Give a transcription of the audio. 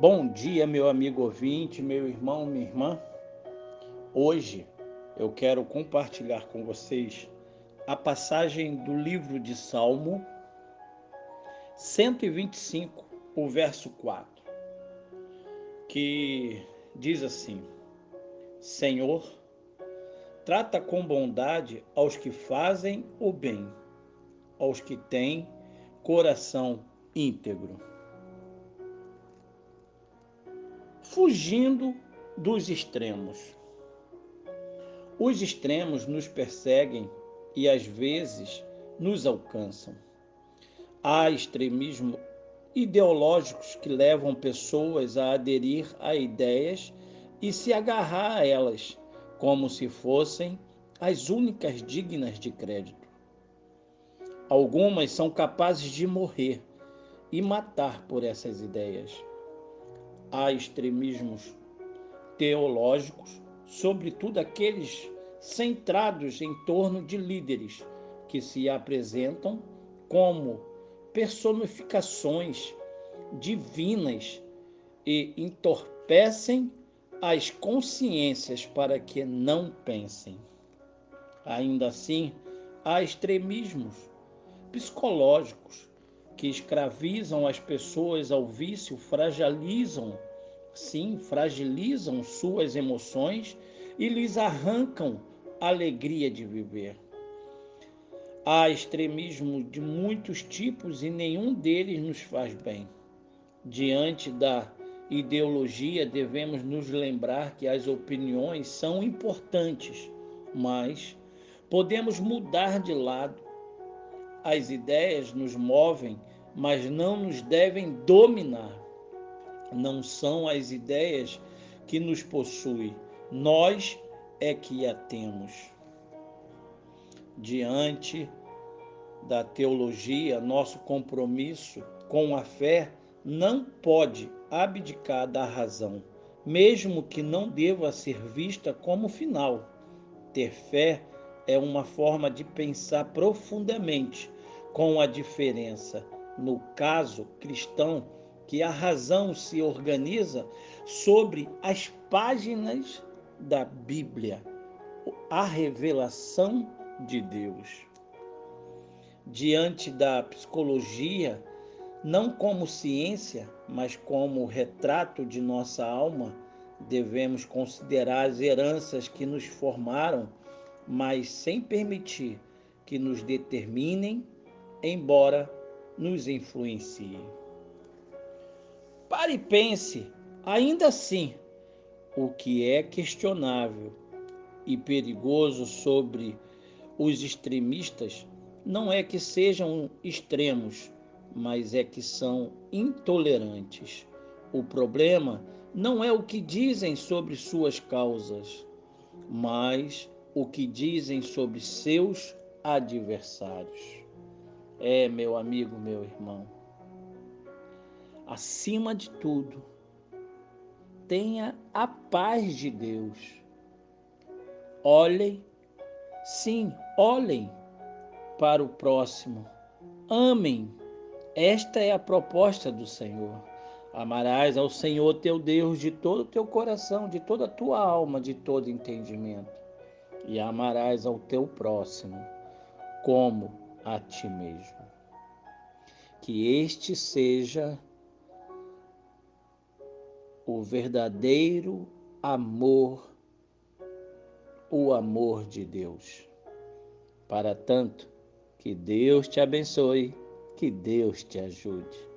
Bom dia, meu amigo ouvinte, meu irmão, minha irmã. Hoje eu quero compartilhar com vocês a passagem do livro de Salmo 125, o verso 4, que diz assim: Senhor, trata com bondade aos que fazem o bem, aos que têm coração íntegro. Fugindo dos extremos. Os extremos nos perseguem e às vezes nos alcançam. Há extremismo ideológicos que levam pessoas a aderir a ideias e se agarrar a elas como se fossem as únicas dignas de crédito. Algumas são capazes de morrer e matar por essas ideias há extremismos teológicos, sobretudo aqueles centrados em torno de líderes que se apresentam como personificações divinas e entorpecem as consciências para que não pensem. Ainda assim, há extremismos psicológicos que escravizam as pessoas ao vício, fragilizam, sim, fragilizam suas emoções e lhes arrancam a alegria de viver. Há extremismo de muitos tipos e nenhum deles nos faz bem. Diante da ideologia, devemos nos lembrar que as opiniões são importantes, mas podemos mudar de lado as ideias nos movem, mas não nos devem dominar. Não são as ideias que nos possuem, nós é que a temos. Diante da teologia, nosso compromisso com a fé não pode abdicar da razão, mesmo que não deva ser vista como final. Ter fé é uma forma de pensar profundamente, com a diferença, no caso cristão, que a razão se organiza sobre as páginas da Bíblia, a revelação de Deus. Diante da psicologia, não como ciência, mas como retrato de nossa alma, devemos considerar as heranças que nos formaram mas sem permitir que nos determinem, embora nos influenciem. Pare e pense, ainda assim, o que é questionável e perigoso sobre os extremistas não é que sejam extremos, mas é que são intolerantes. O problema não é o que dizem sobre suas causas, mas o que dizem sobre seus adversários. É, meu amigo, meu irmão, acima de tudo, tenha a paz de Deus. Olhem, sim, olhem para o próximo. Amem. Esta é a proposta do Senhor. Amarás ao Senhor teu Deus de todo o teu coração, de toda a tua alma, de todo entendimento e amarás ao teu próximo como a ti mesmo. Que este seja o verdadeiro amor, o amor de Deus. Para tanto, que Deus te abençoe, que Deus te ajude.